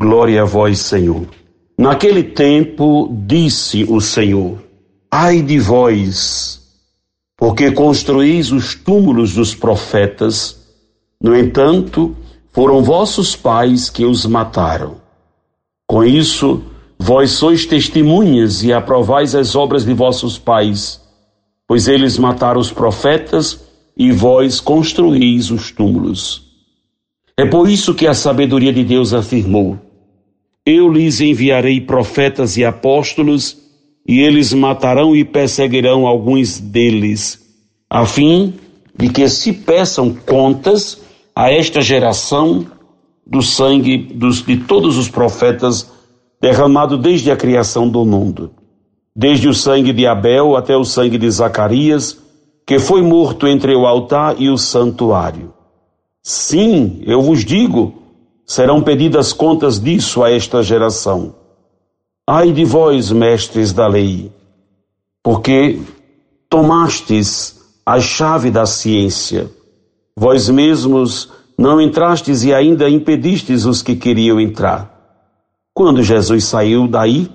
glória a vós, Senhor. Naquele tempo disse o Senhor: Ai de vós, porque construís os túmulos dos profetas, no entanto, foram vossos pais que os mataram. Com isso, Vós sois testemunhas e aprovais as obras de vossos pais, pois eles mataram os profetas e vós construís os túmulos. É por isso que a sabedoria de Deus afirmou: Eu lhes enviarei profetas e apóstolos, e eles matarão e perseguirão alguns deles, a fim de que se peçam contas a esta geração do sangue dos, de todos os profetas derramado desde a criação do mundo, desde o sangue de Abel até o sangue de Zacarias, que foi morto entre o altar e o santuário. Sim, eu vos digo, serão pedidas contas disso a esta geração. Ai de vós, mestres da lei, porque tomastes a chave da ciência. Vós mesmos não entrastes e ainda impedistes os que queriam entrar. Quando Jesus saiu daí,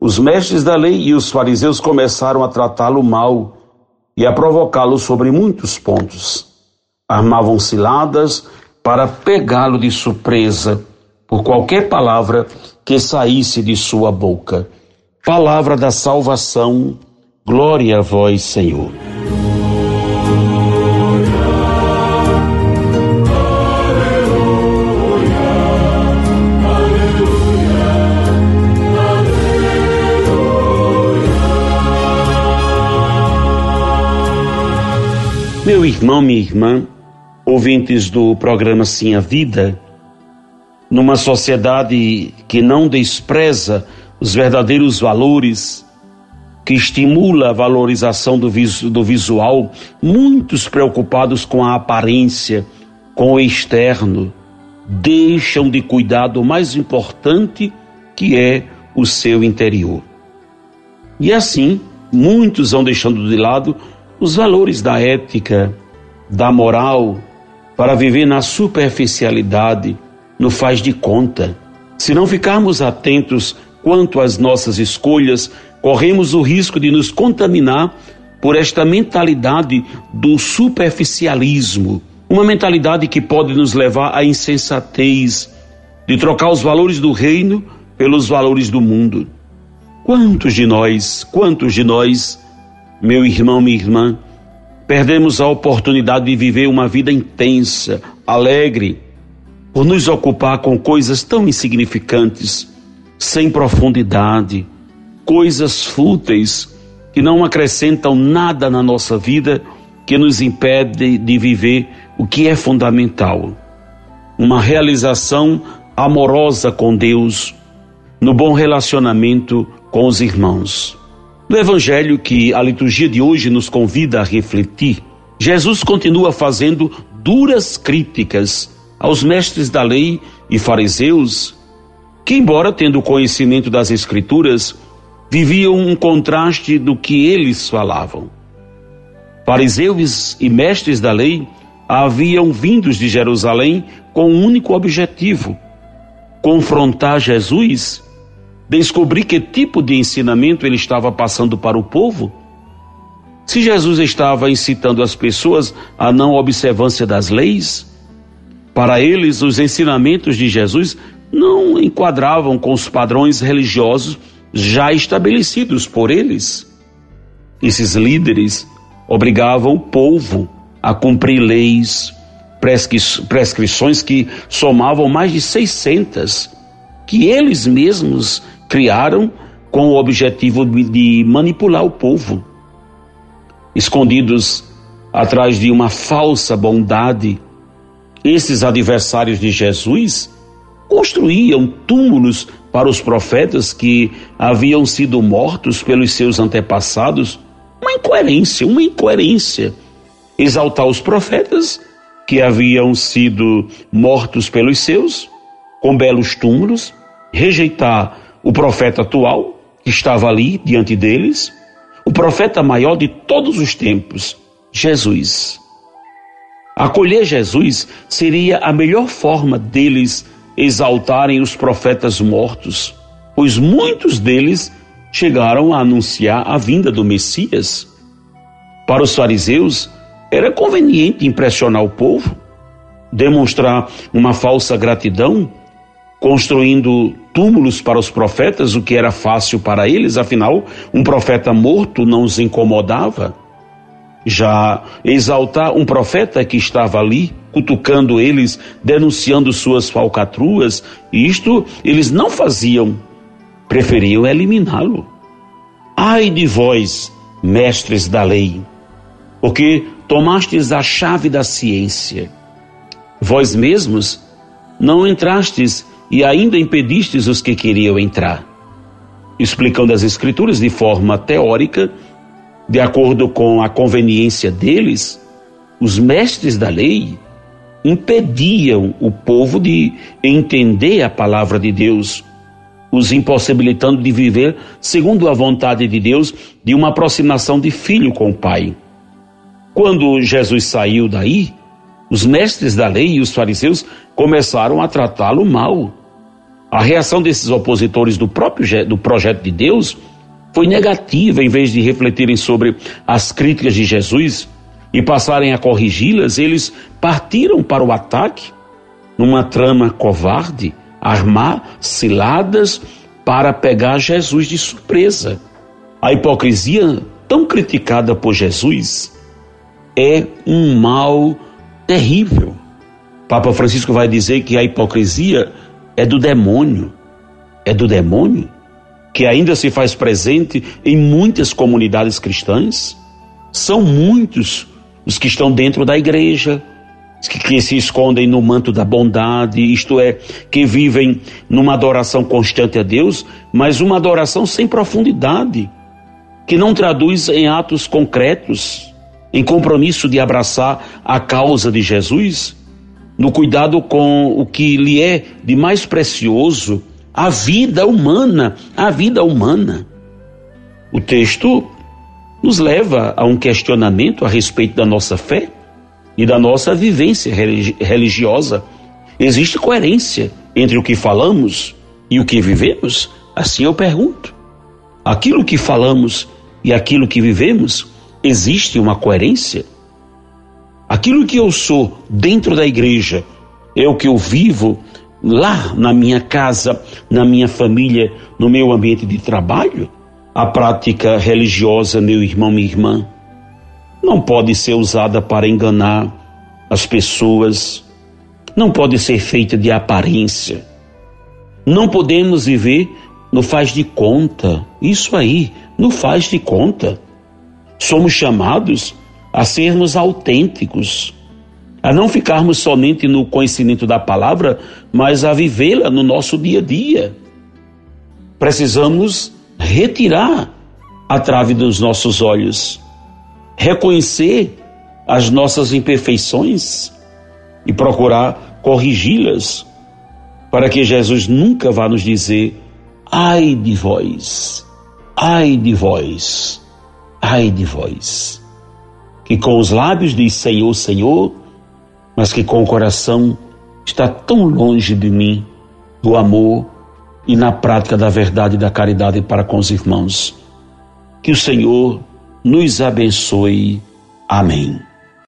os mestres da lei e os fariseus começaram a tratá-lo mal e a provocá-lo sobre muitos pontos. Armavam ciladas para pegá-lo de surpresa por qualquer palavra que saísse de sua boca. Palavra da salvação, glória a vós, Senhor. Meu irmão, minha irmã, ouvintes do programa Sim a Vida, numa sociedade que não despreza os verdadeiros valores, que estimula a valorização do, visu, do visual, muitos preocupados com a aparência, com o externo, deixam de cuidar do mais importante que é o seu interior. E assim, muitos vão deixando de lado os valores da ética, da moral, para viver na superficialidade, no faz de conta. Se não ficarmos atentos quanto às nossas escolhas, corremos o risco de nos contaminar por esta mentalidade do superficialismo, uma mentalidade que pode nos levar à insensatez, de trocar os valores do reino pelos valores do mundo. Quantos de nós, quantos de nós meu irmão, minha irmã, perdemos a oportunidade de viver uma vida intensa, alegre, por nos ocupar com coisas tão insignificantes, sem profundidade, coisas fúteis que não acrescentam nada na nossa vida, que nos impede de viver o que é fundamental. Uma realização amorosa com Deus, no bom relacionamento com os irmãos. No evangelho que a liturgia de hoje nos convida a refletir, Jesus continua fazendo duras críticas aos mestres da lei e fariseus, que, embora tendo conhecimento das Escrituras, viviam um contraste do que eles falavam. Fariseus e mestres da lei haviam vindos de Jerusalém com um único objetivo: confrontar Jesus descobrir que tipo de ensinamento ele estava passando para o povo? Se Jesus estava incitando as pessoas à não observância das leis, para eles os ensinamentos de Jesus não enquadravam com os padrões religiosos já estabelecidos por eles. Esses líderes obrigavam o povo a cumprir leis, prescrições que somavam mais de 600, que eles mesmos criaram com o objetivo de manipular o povo. Escondidos atrás de uma falsa bondade, esses adversários de Jesus construíam túmulos para os profetas que haviam sido mortos pelos seus antepassados. Uma incoerência, uma incoerência. Exaltar os profetas que haviam sido mortos pelos seus, com belos túmulos, rejeitar o profeta atual, que estava ali diante deles, o profeta maior de todos os tempos, Jesus. Acolher Jesus seria a melhor forma deles exaltarem os profetas mortos, pois muitos deles chegaram a anunciar a vinda do Messias. Para os fariseus, era conveniente impressionar o povo, demonstrar uma falsa gratidão, construindo túmulos para os profetas, o que era fácil para eles, afinal, um profeta morto não os incomodava. Já exaltar um profeta que estava ali, cutucando eles, denunciando suas falcatruas, isto eles não faziam, preferiam eliminá-lo. Ai de vós, mestres da lei, porque tomastes a chave da ciência. Vós mesmos não entrastes e ainda impedistes os que queriam entrar. Explicando as Escrituras de forma teórica, de acordo com a conveniência deles, os mestres da lei impediam o povo de entender a palavra de Deus, os impossibilitando de viver segundo a vontade de Deus, de uma aproximação de filho com o Pai. Quando Jesus saiu daí, os mestres da lei e os fariseus começaram a tratá-lo mal. A reação desses opositores do próprio do projeto de Deus foi negativa, em vez de refletirem sobre as críticas de Jesus e passarem a corrigi-las, eles partiram para o ataque numa trama covarde, armar ciladas para pegar Jesus de surpresa. A hipocrisia, tão criticada por Jesus, é um mal terrível. Papa Francisco vai dizer que a hipocrisia é do demônio. É do demônio que ainda se faz presente em muitas comunidades cristãs. São muitos os que estão dentro da igreja, que, que, se escondem no manto da bondade, isto é, que vivem numa adoração constante a Deus, mas uma adoração sem profundidade, que não traduz em atos concretos, em compromisso de abraçar a causa de Jesus, no cuidado com o que lhe é de mais precioso, a vida humana, a vida humana. O texto nos leva a um questionamento a respeito da nossa fé e da nossa vivência religiosa. Existe coerência entre o que falamos e o que vivemos? Assim eu pergunto. Aquilo que falamos e aquilo que vivemos Existe uma coerência? Aquilo que eu sou dentro da igreja é o que eu vivo lá na minha casa, na minha família, no meu ambiente de trabalho? A prática religiosa, meu irmão, minha irmã, não pode ser usada para enganar as pessoas, não pode ser feita de aparência. Não podemos viver no faz de conta. Isso aí, no faz de conta. Somos chamados a sermos autênticos, a não ficarmos somente no conhecimento da palavra, mas a vivê-la no nosso dia a dia. Precisamos retirar a trave dos nossos olhos, reconhecer as nossas imperfeições e procurar corrigi-las, para que Jesus nunca vá nos dizer: ai de vós, ai de vós ai de vós, que com os lábios diz Senhor, Senhor, mas que com o coração está tão longe de mim, do amor e na prática da verdade e da caridade para com os irmãos. Que o Senhor nos abençoe. Amém.